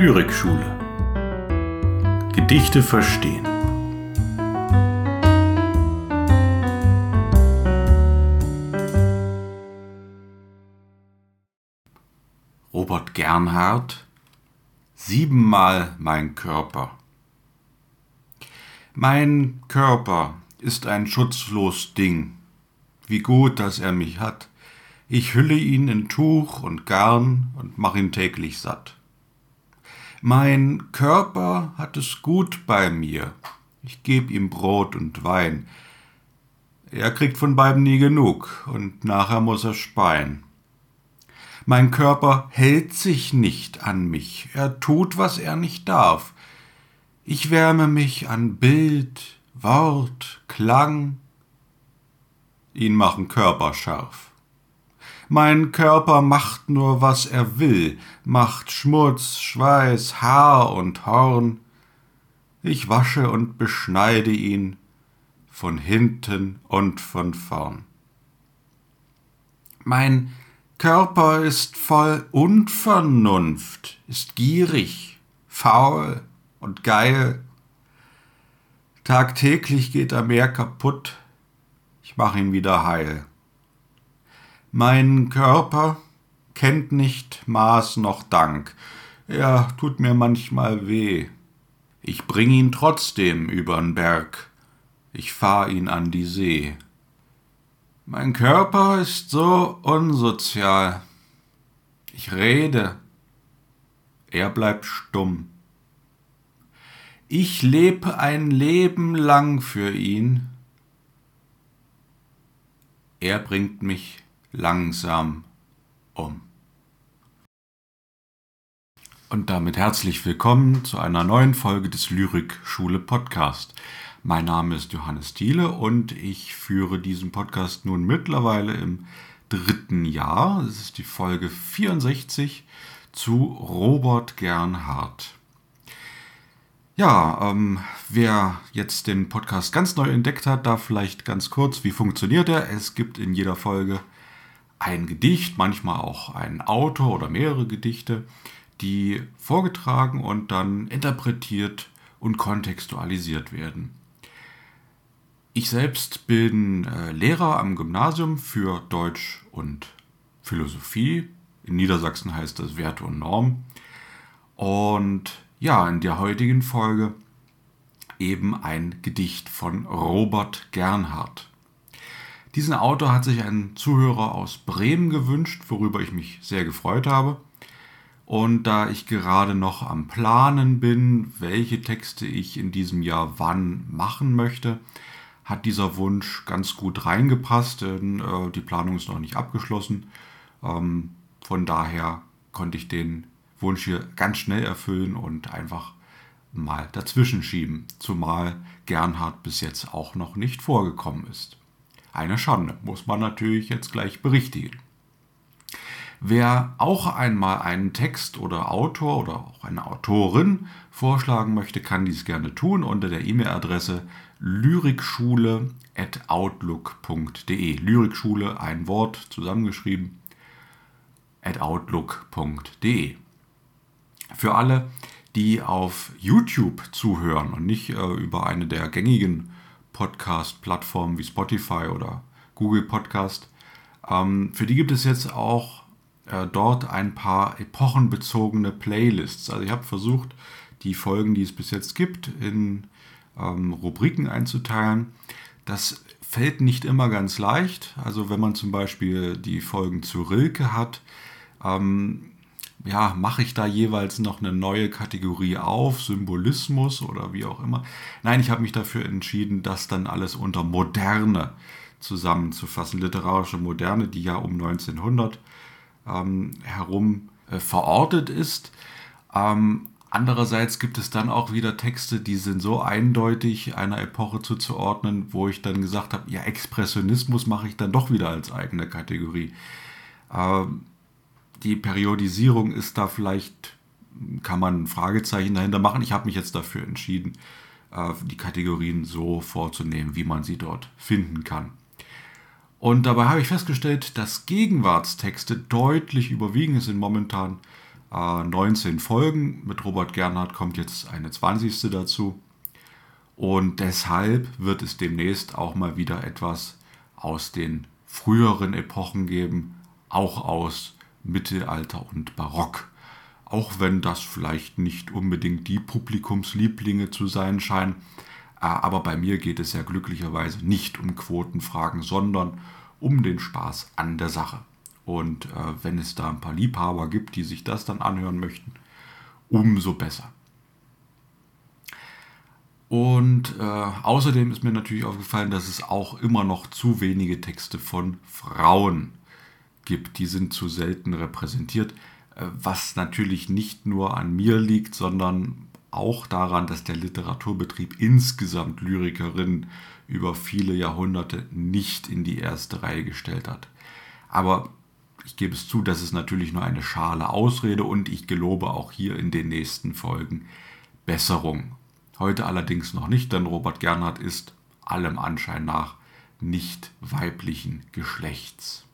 Lyrikschule. Gedichte verstehen. Robert Gernhardt Siebenmal mein Körper. Mein Körper ist ein schutzlos Ding. Wie gut, dass er mich hat. Ich hülle ihn in Tuch und Garn und mach ihn täglich satt. Mein Körper hat es gut bei mir. Ich geb ihm Brot und Wein. Er kriegt von beiden nie genug und nachher muss er speien. Mein Körper hält sich nicht an mich. Er tut, was er nicht darf. Ich wärme mich an Bild, Wort, Klang. Ihn machen Körper scharf. Mein Körper macht nur, was er will, macht Schmutz, Schweiß, Haar und Horn. Ich wasche und beschneide ihn von hinten und von vorn. Mein Körper ist voll Unvernunft, ist gierig, faul und geil. Tagtäglich geht er mehr kaputt, ich mach ihn wieder heil. Mein Körper kennt nicht Maß noch Dank, er tut mir manchmal weh. Ich bring ihn trotzdem übern Berg, ich fahr ihn an die See. Mein Körper ist so unsozial. Ich rede, er bleibt stumm. Ich lebe ein Leben lang für ihn, er bringt mich langsam um. Und damit herzlich willkommen zu einer neuen Folge des Lyrik-Schule Podcast. Mein Name ist Johannes Thiele und ich führe diesen Podcast nun mittlerweile im dritten Jahr. Es ist die Folge 64 zu Robert Gernhardt. Ja, ähm, wer jetzt den Podcast ganz neu entdeckt hat, da vielleicht ganz kurz, wie funktioniert er? Es gibt in jeder Folge ein Gedicht, manchmal auch ein Autor oder mehrere Gedichte, die vorgetragen und dann interpretiert und kontextualisiert werden. Ich selbst bin äh, Lehrer am Gymnasium für Deutsch und Philosophie. In Niedersachsen heißt das Werte und Norm. Und ja, in der heutigen Folge eben ein Gedicht von Robert Gernhardt. Diesen Autor hat sich ein Zuhörer aus Bremen gewünscht, worüber ich mich sehr gefreut habe. Und da ich gerade noch am Planen bin, welche Texte ich in diesem Jahr wann machen möchte, hat dieser Wunsch ganz gut reingepasst, denn äh, die Planung ist noch nicht abgeschlossen. Ähm, von daher konnte ich den Wunsch hier ganz schnell erfüllen und einfach mal dazwischen schieben, zumal Gernhard bis jetzt auch noch nicht vorgekommen ist. Eine Schande, muss man natürlich jetzt gleich berichtigen. Wer auch einmal einen Text oder Autor oder auch eine Autorin vorschlagen möchte, kann dies gerne tun unter der E-Mail-Adresse lyrikschule.outlook.de. Lyrikschule, ein Wort zusammengeschrieben, at outlook.de. Für alle, die auf YouTube zuhören und nicht äh, über eine der gängigen Podcast-Plattformen wie Spotify oder Google Podcast. Ähm, für die gibt es jetzt auch äh, dort ein paar epochenbezogene Playlists. Also ich habe versucht, die Folgen, die es bis jetzt gibt, in ähm, Rubriken einzuteilen. Das fällt nicht immer ganz leicht. Also wenn man zum Beispiel die Folgen zu Rilke hat, ähm, ja, mache ich da jeweils noch eine neue Kategorie auf, Symbolismus oder wie auch immer. Nein, ich habe mich dafür entschieden, das dann alles unter Moderne zusammenzufassen. Literarische Moderne, die ja um 1900 ähm, herum äh, verortet ist. Ähm, andererseits gibt es dann auch wieder Texte, die sind so eindeutig einer Epoche zuzuordnen, wo ich dann gesagt habe, ja, Expressionismus mache ich dann doch wieder als eigene Kategorie. Ähm, die Periodisierung ist da vielleicht, kann man ein Fragezeichen dahinter machen. Ich habe mich jetzt dafür entschieden, äh, die Kategorien so vorzunehmen, wie man sie dort finden kann. Und dabei habe ich festgestellt, dass Gegenwartstexte deutlich überwiegen. Es sind momentan Äh, 19 Folgen. Mit Robert Gernhardt kommt jetzt eine 20. dazu. Und deshalb wird es demnächst auch mal wieder etwas aus den früheren Epochen geben, auch aus Mittelalter und Barock. Auch wenn das vielleicht nicht unbedingt die Publikumslieblinge zu sein scheinen, äh, aber bei mir geht es ja glücklicherweise nicht um Quotenfragen, sondern um den Spaß an der Sache. Und äh, wenn es da ein paar Liebhaber gibt, die sich das dann anhören möchten, umso besser. Und äh, außerdem ist mir natürlich aufgefallen, dass es auch immer noch zu wenige Texte von Frauen gibt. Die sind zu selten repräsentiert, äh, was natürlich nicht nur an mir liegt, sondern auch daran, dass der Literaturbetrieb insgesamt Lyrikerinnen über viele Jahrhunderte nicht in die erste Reihe gestellt hat. Aber ich gebe es zu, das ist natürlich nur eine schale Ausrede und ich gelobe auch hier in den nächsten Folgen Besserung. Heute allerdings noch nicht, denn Robert Gernhardt ist allem Anschein nach nicht weiblichen Geschlechts.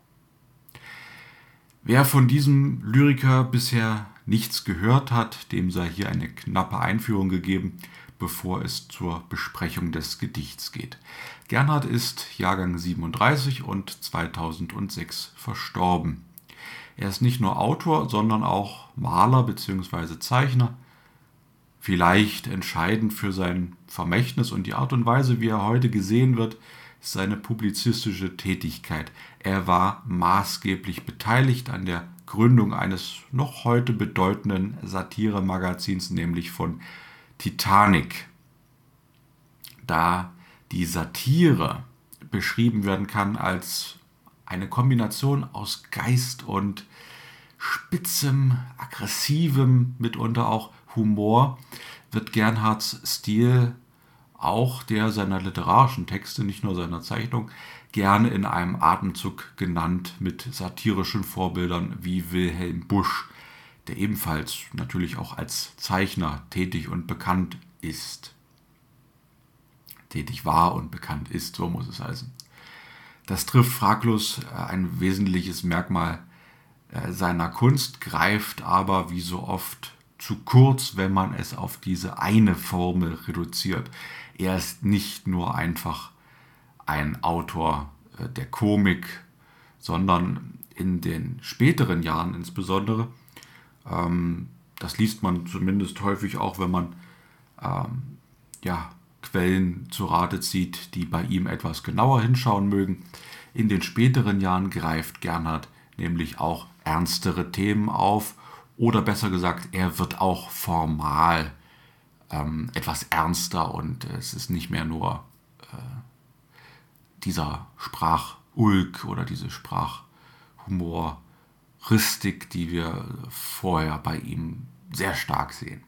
Wer von diesem Lyriker bisher nichts gehört hat, dem sei hier eine knappe Einführung gegeben, bevor es zur Besprechung des Gedichts geht. Gernhardt ist Jahrgang 37 und 2006 verstorben. Er ist nicht nur Autor, sondern auch Maler bzw. Zeichner. Vielleicht entscheidend für sein Vermächtnis und die Art und Weise, wie er heute gesehen wird, seine publizistische Tätigkeit. Er war maßgeblich beteiligt an der Gründung eines noch heute bedeutenden Satire-Magazins, nämlich von Titanic. Da die Satire beschrieben werden kann als eine Kombination aus Geist und spitzem, aggressivem, mitunter auch Humor, wird Gernhards Stil auch der seiner literarischen Texte, nicht nur seiner Zeichnung, gerne in einem Atemzug genannt mit satirischen Vorbildern wie Wilhelm Busch, der ebenfalls natürlich auch als Zeichner tätig und bekannt ist. Tätig war und bekannt ist, so muss es heißen. Das trifft fraglos äh, ein wesentliches Merkmal äh, seiner Kunst, greift aber wie so oft zu kurz, wenn man es auf diese eine Formel reduziert. Er ist nicht nur einfach ein Autor äh, der Komik, sondern in den späteren Jahren insbesondere, ähm, das liest man zumindest häufig auch, wenn man ähm, ja, Quellen zu Rate zieht, die bei ihm etwas genauer hinschauen mögen. In den späteren Jahren greift Gernhardt nämlich auch ernstere Themen auf oder besser gesagt, er wird auch formal ähm, etwas ernster und es ist nicht mehr nur äh, dieser Sprachulk oder diese Sprachhumoristik, die wir vorher bei ihm sehr stark sehen.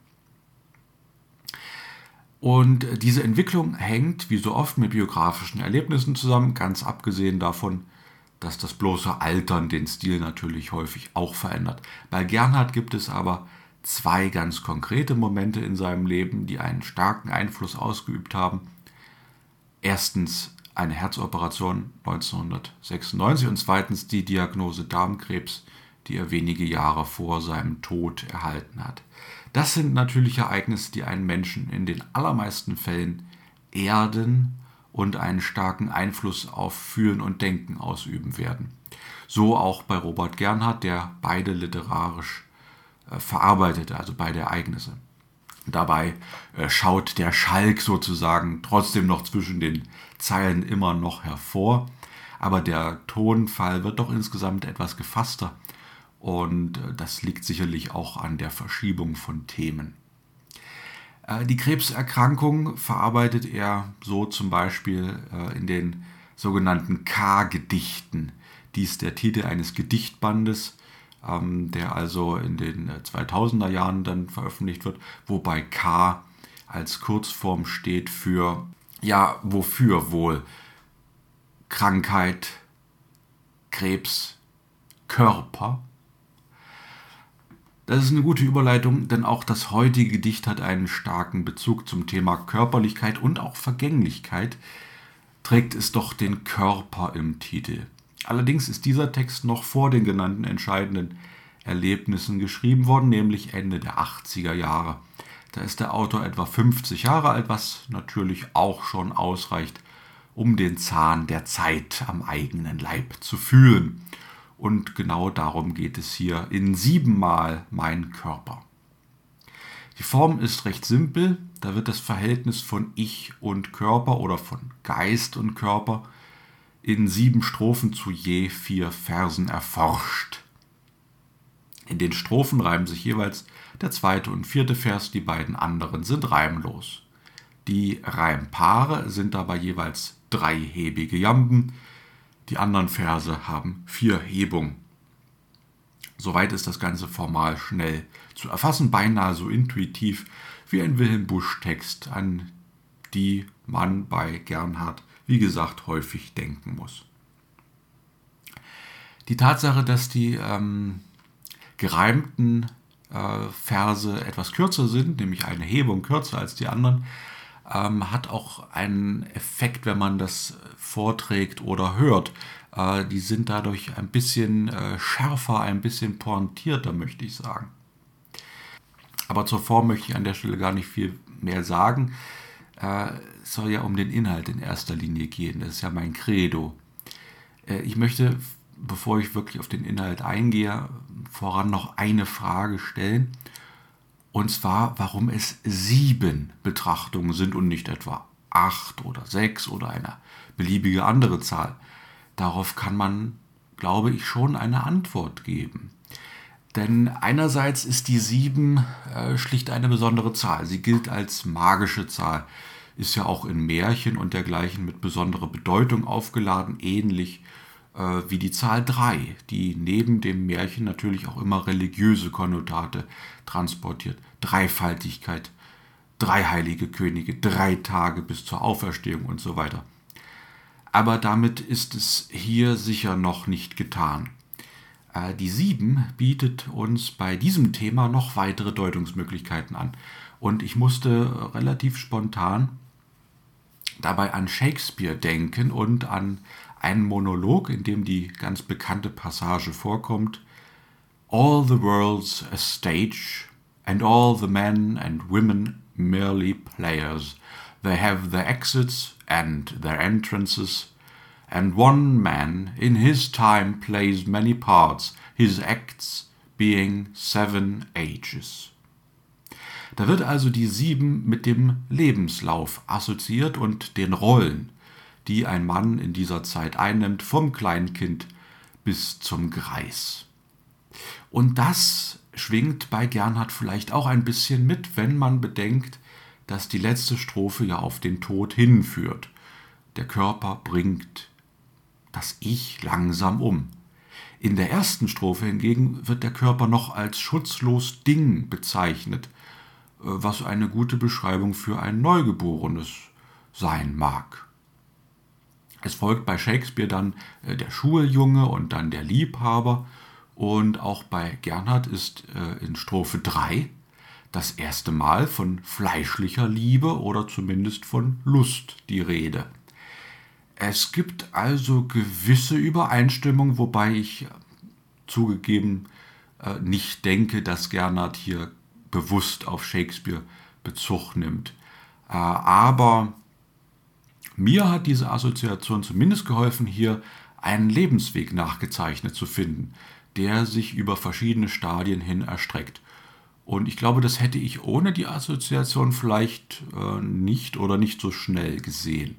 Und diese Entwicklung hängt, wie so oft, mit biografischen Erlebnissen zusammen, ganz abgesehen davon, dass das bloße Altern den Stil natürlich häufig auch verändert. Bei Gernhardt gibt es aber zwei ganz konkrete Momente in seinem Leben, die einen starken Einfluss ausgeübt haben. Erstens eine Herzoperation 1996 und zweitens die Diagnose Darmkrebs, die er wenige Jahre vor seinem Tod erhalten hat. Das sind natürlich Ereignisse, die einen Menschen in den allermeisten Fällen erden und einen starken Einfluss auf Fühlen und Denken ausüben werden. So auch bei Robert Gernhardt, der beide literarisch äh, verarbeitete, also beide Ereignisse. Dabei äh, schaut der Schalk sozusagen trotzdem noch zwischen den Zeilen immer noch hervor, aber der Tonfall wird doch insgesamt etwas gefasster und äh, das liegt sicherlich auch an der Verschiebung von Themen. Äh, die Krebserkrankung verarbeitet er so zum Beispiel äh, in den sogenannten K-Gedichten. Dies der Titel eines Gedichtbandes, ähm, der also in den 2000er äh, Jahren dann veröffentlicht wird, wobei K als Kurzform steht für, ja, wofür wohl? Krankheit, Krebs, Körper das ist eine gute Überleitung, denn auch das heutige Gedicht hat einen starken Bezug zum Thema Körperlichkeit und auch Vergänglichkeit, trägt es doch den Körper im Titel. Allerdings ist dieser Text noch vor den genannten entscheidenden Erlebnissen geschrieben worden, nämlich Ende der 80er Jahre. Da ist der Autor etwa 50 Jahre alt, was natürlich auch schon ausreicht, um den Zahn der Zeit am eigenen Leib zu fühlen. Und genau darum geht es hier in siebenmal mein Körper. Die Form ist recht simpel, da wird das Verhältnis von Ich und Körper oder von Geist und Körper in sieben Strophen zu je vier Versen erforscht. In den Strophen reimen sich jeweils der zweite und vierte Vers, die beiden anderen sind reimlos. Die Reimpaare sind dabei jeweils dreihebige Jamben, die anderen Verse haben vier Hebungen. Soweit ist das Ganze formal schnell zu erfassen, beinahe so intuitiv wie ein Wilhelm Busch-Text, an die man bei Gernhardt, wie gesagt, häufig denken muss. Die Tatsache, dass die ähm, gereimten äh, Verse etwas kürzer sind, nämlich eine Hebung kürzer als die anderen, ähm, hat auch einen Effekt, wenn man das vorträgt oder hört. Äh, die sind dadurch ein bisschen äh, schärfer, ein bisschen pointierter, möchte ich sagen. Aber zur Form möchte ich an der Stelle gar nicht viel mehr sagen. Äh, es soll ja um den Inhalt in erster Linie gehen. Das ist ja mein Credo. Äh, ich möchte, bevor ich wirklich auf den Inhalt eingehe, voran noch eine Frage stellen. Und zwar, warum es sieben Betrachtungen sind und nicht etwa acht oder sechs oder eine beliebige andere Zahl. Darauf kann man, glaube ich, schon eine Antwort geben. Denn einerseits ist die 7 äh, schlicht eine besondere Zahl. Sie gilt als magische Zahl, ist ja auch in Märchen und dergleichen mit besonderer Bedeutung aufgeladen, ähnlich äh, wie die Zahl 3, die neben dem Märchen natürlich auch immer religiöse Konnotate transportiert. Dreifaltigkeit, drei heilige Könige, drei Tage bis zur Auferstehung und so weiter. Aber damit ist es hier sicher noch nicht getan. Äh, die 7 bietet uns bei diesem Thema noch weitere Deutungsmöglichkeiten an. Und ich musste relativ spontan dabei an Shakespeare denken und an einen Monolog, in dem die ganz bekannte Passage vorkommt. All the world's a stage, and all the men and women merely players. They have their exits and their entrances, and one man in his time plays many parts, his acts being seven ages. Da wird also die sieben mit dem Lebenslauf assoziiert und den Rollen, die ein Mann in dieser Zeit einnimmt, vom Kleinkind bis zum Greis. Und das schwingt bei Gernhard vielleicht auch ein bisschen mit, wenn man bedenkt, dass die letzte Strophe ja auf den Tod hinführt. Der Körper bringt das Ich langsam um. In der ersten Strophe hingegen wird der Körper noch als schutzlos Ding bezeichnet, äh, was eine gute Beschreibung für ein Neugeborenes sein mag. Es folgt bei Shakespeare dann äh, der Schuljunge und dann der Liebhaber und auch bei Gernhardt ist äh, in Strophe 3 das erste Mal von fleischlicher Liebe oder zumindest von Lust die Rede. Es gibt also gewisse Übereinstimmung, wobei ich zugegeben äh, nicht denke, dass Gernhardt hier bewusst auf Shakespeare Bezug nimmt. Aber mir hat diese Assoziation zumindest geholfen, hier einen Lebensweg nachgezeichnet zu finden, der sich über verschiedene Stadien hin erstreckt. Und ich glaube, das hätte ich ohne die Assoziation vielleicht äh, nicht oder nicht so schnell gesehen.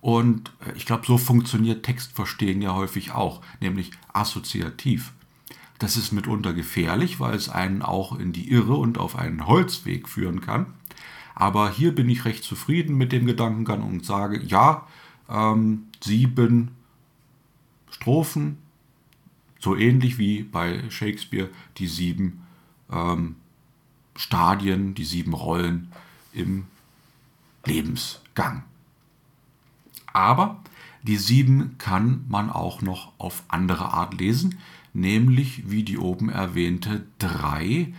Und äh, ich glaube, so funktioniert Textverstehen ja häufig auch, nämlich assoziativ. Das ist mitunter gefährlich, weil es einen auch in die Irre und auf einen Holzweg führen kann. Aber hier bin ich recht zufrieden mit dem Gedankengang und sage, ja, ähm, sieben Strophen, so ähnlich wie bei Shakespeare die sieben ähm, Stadien, die sieben Rollen im Lebensgang. Aber die sieben kann man auch noch auf andere Art lesen, nämlich wie die oben erwähnte drei,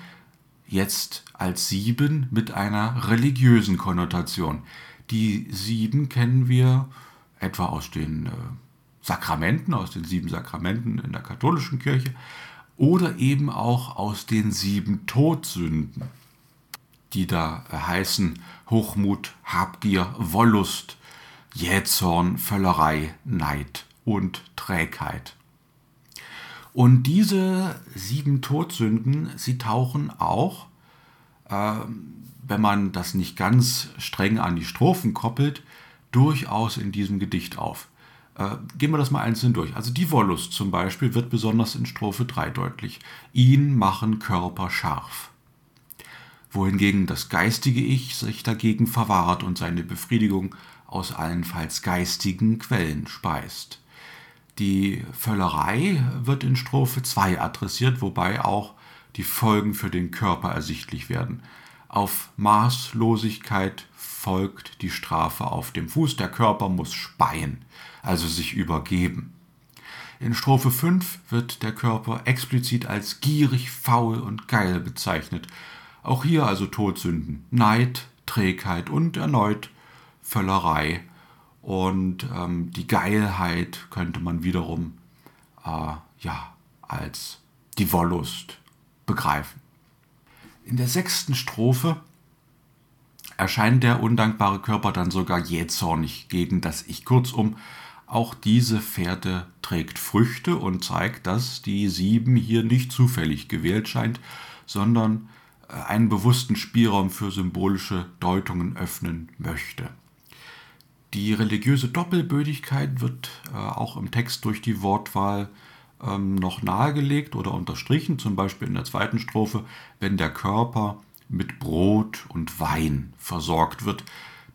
jetzt als sieben mit einer religiösen Konnotation. Die sieben kennen wir etwa aus den äh, Sakramenten, aus den sieben Sakramenten in der katholischen Kirche oder eben auch aus den sieben Todsünden, die da heißen Hochmut, Habgier, Wollust, Jähzorn, Völlerei, Neid und Trägheit. Und diese sieben Todsünden, sie tauchen auch, äh, wenn man das nicht ganz streng an die Strophen koppelt, durchaus in diesem Gedicht auf. Äh, gehen wir das mal einzeln durch. Also die Wollust zum Beispiel wird besonders in Strophe 3 deutlich. Ihn machen Körper scharf. Wohingegen das geistige Ich sich dagegen verwahrt und seine Befriedigung aus allenfalls geistigen Quellen speist. Die Völlerei wird in Strophe 2 adressiert, wobei auch die Folgen für den Körper ersichtlich werden. Auf Maßlosigkeit folgt die Strafe auf dem Fuß. Der Körper muss speien, also sich übergeben. In Strophe 5 wird der Körper explizit als gierig, faul und geil bezeichnet. Auch hier also Todsünden, Neid, Trägheit und erneut Völlerei und ähm, die Geilheit könnte man wiederum äh, ja, als die Wollust begreifen. In der sechsten Strophe erscheint der undankbare Körper dann sogar jähzornig gegen das Ich. Kurzum, auch diese Fährte trägt Früchte und zeigt, dass die Sieben hier nicht zufällig gewählt scheint, sondern äh, einen bewussten Spielraum für symbolische Deutungen öffnen möchte. Die religiöse Doppelbödigkeit wird äh, auch im Text durch die Wortwahl ähm, noch nahegelegt oder unterstrichen, zum Beispiel in der zweiten Strophe, wenn der Körper mit Brot und Wein versorgt wird,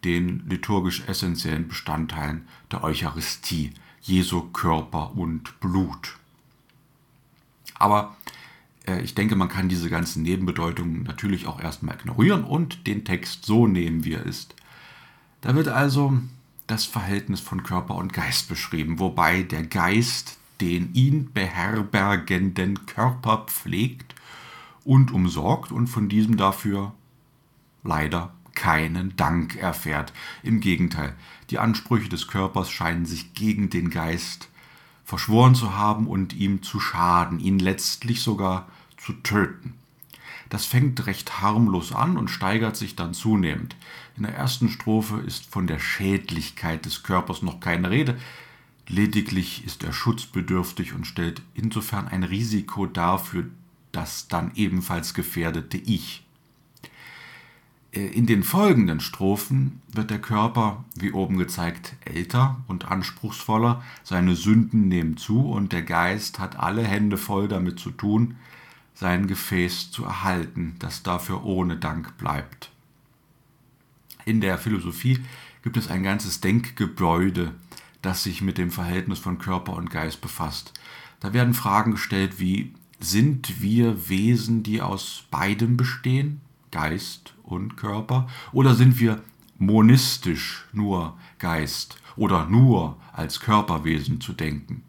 den liturgisch essentiellen Bestandteilen der Eucharistie, Jesu Körper und Blut. Aber äh, ich denke, man kann diese ganzen Nebenbedeutungen natürlich auch erstmal ignorieren und den Text so nehmen, wie er ist. Da wird also das Verhältnis von Körper und Geist beschrieben, wobei der Geist den ihn beherbergenden Körper pflegt und umsorgt und von diesem dafür leider keinen Dank erfährt. Im Gegenteil, die Ansprüche des Körpers scheinen sich gegen den Geist verschworen zu haben und ihm zu schaden, ihn letztlich sogar zu töten. Das fängt recht harmlos an und steigert sich dann zunehmend. In der ersten Strophe ist von der Schädlichkeit des Körpers noch keine Rede, lediglich ist er schutzbedürftig und stellt insofern ein Risiko dar für das dann ebenfalls gefährdete Ich. Äh, in den folgenden Strophen wird der Körper, wie oben gezeigt, älter und anspruchsvoller, seine Sünden nehmen zu und der Geist hat alle Hände voll damit zu tun, sein Gefäß zu erhalten, das dafür ohne Dank bleibt. In der Philosophie gibt es ein ganzes Denkgebäude, das sich mit dem Verhältnis von Körper und Geist befasst. Da werden Fragen gestellt wie, sind wir Wesen, die aus beidem bestehen, Geist und Körper, oder sind wir monistisch nur Geist oder nur als Körperwesen zu denken?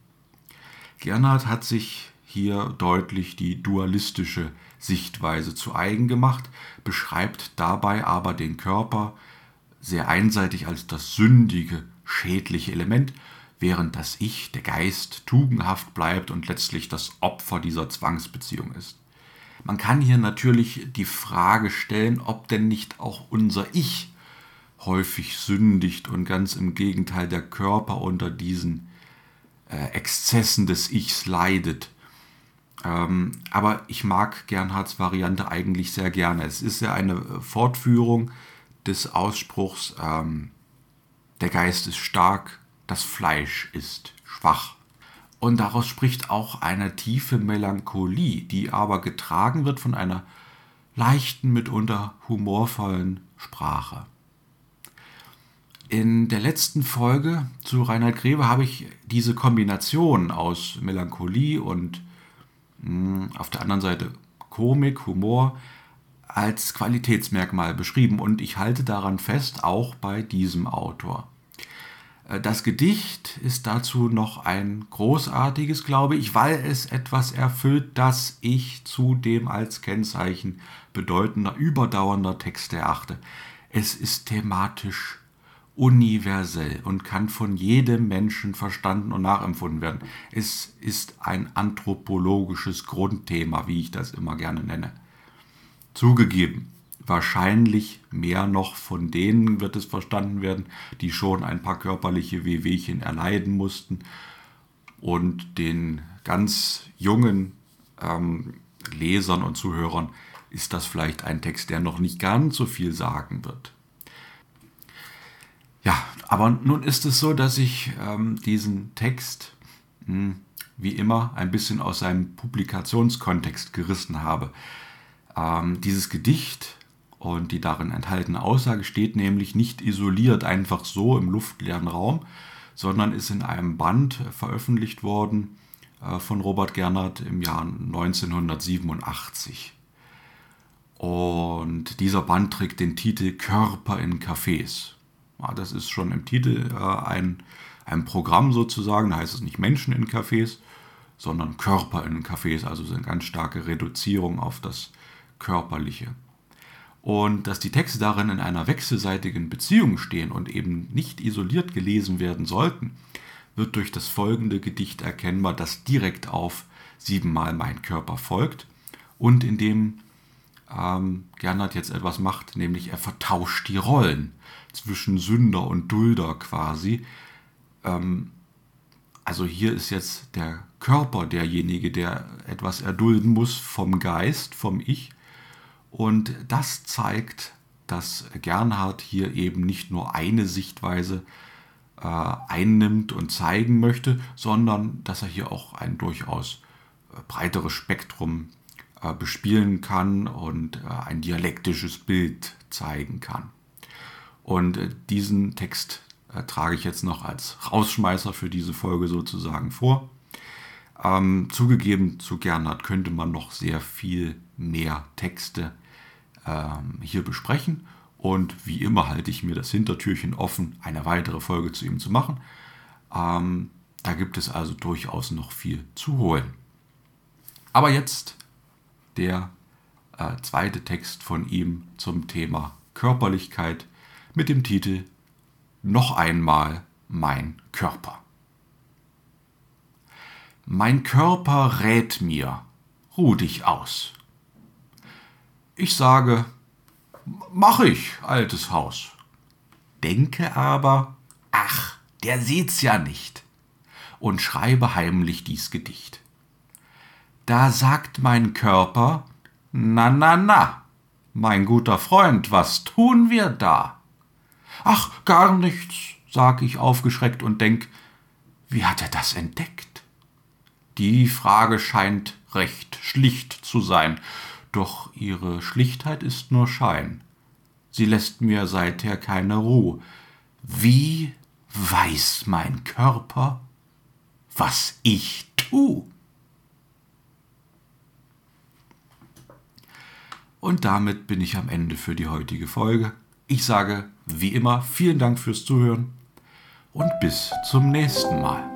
Gernhardt hat sich hier deutlich die dualistische Sichtweise zu eigen gemacht, beschreibt dabei aber den Körper sehr einseitig als das sündige, schädliche Element, während das Ich, der Geist, tugendhaft bleibt und letztlich das Opfer dieser Zwangsbeziehung ist. Man kann hier natürlich die Frage stellen, ob denn nicht auch unser Ich häufig sündigt und ganz im Gegenteil der Körper unter diesen äh, Exzessen des Ichs leidet. Ähm, aber ich mag Gernhards Variante eigentlich sehr gerne. Es ist ja eine äh, Fortführung des Ausspruchs, ähm, der Geist ist stark, das Fleisch ist schwach. Und daraus spricht auch eine tiefe Melancholie, die aber getragen wird von einer leichten, mitunter humorvollen Sprache. In der letzten Folge zu Reinhard Grebe habe ich diese Kombination aus Melancholie und hm, auf der anderen Seite Komik, Humor als Qualitätsmerkmal beschrieben und ich halte daran fest, auch bei diesem Autor. Äh, das Gedicht ist dazu noch ein großartiges, glaube ich, weil es etwas erfüllt, das ich zudem als Kennzeichen bedeutender, überdauernder Texte erachte. Es ist thematisch universell und kann von jedem Menschen verstanden und nachempfunden werden. Es ist ein anthropologisches Grundthema, wie ich das immer gerne nenne. Zugegeben, wahrscheinlich mehr noch von denen wird es verstanden werden, die schon ein paar körperliche Wehwehchen erleiden mussten und den ganz jungen ähm, Lesern und Zuhörern ist das vielleicht ein Text, der noch nicht ganz so viel sagen wird. Ja, aber nun ist es so, dass ich ähm, diesen Text mh, hm, wie immer ein bisschen aus seinem Publikationskontext gerissen habe. Ähm, dieses Gedicht und die darin enthaltene Aussage steht nämlich nicht isoliert einfach so im luftleeren Raum, sondern ist in einem Band veröffentlicht worden äh, von Robert Gernert im Jahr 1987. Und dieser Band trägt den Titel Körper in Cafés. Ja, das ist schon im Titel äh, ein, ein Programm sozusagen, da heißt es nicht Menschen in Cafés, sondern Körper in Cafés, also eine ganz starke Reduzierung auf das Körperliche. Und dass die Texte darin in einer wechselseitigen Beziehung stehen und eben nicht isoliert gelesen werden sollten, wird durch das folgende Gedicht erkennbar, das direkt auf siebenmal mein Körper folgt und in dem ähm, Gernot jetzt etwas macht, nämlich er vertauscht die Rollen zwischen Sünder und Dulder quasi. Ähm, also hier ist jetzt der Körper derjenige, der etwas erdulden muss vom Geist, vom Ich. Und das zeigt, dass Gernhardt hier eben nicht nur eine Sichtweise äh, einnimmt und zeigen möchte, sondern dass er hier auch ein durchaus äh, breiteres Spektrum bespielen kann und äh, ein dialektisches Bild zeigen kann. Und äh, diesen Text trage ich jetzt noch als Rausschmeißer für diese Folge sozusagen vor. Ähm, zugegeben, zu Gernhardt könnte man noch sehr viel mehr Texte ähm, hier besprechen. Und wie immer halte ich mir das Hintertürchen offen, eine weitere Folge zu ihm zu machen. Ähm, da gibt es also durchaus noch viel zu holen. Aber jetzt der äh, zweite Text von ihm zum Thema Körperlichkeit mit dem Titel Noch einmal mein Körper. Mein Körper rät mir, ruh dich aus. Ich sage, mach ich, altes Haus. Denke aber, ach, der sieht's ja nicht, und schreibe heimlich dies Gedicht. Da sagt mein Körper, na, na, na, mein guter Freund, was tun wir da? Ach, gar nichts, sag ich aufgeschreckt und denk, wie hat er das entdeckt? Die Frage scheint recht schlicht zu sein, doch ihre Schlichtheit ist nur Schein. Sie lässt mir seither keine Ruhe. Wie weiß mein Körper, was ich tu? Und damit bin ich am Ende für die heutige Folge. Ich sage wie immer vielen Dank fürs Zuhören und bis zum nächsten Mal.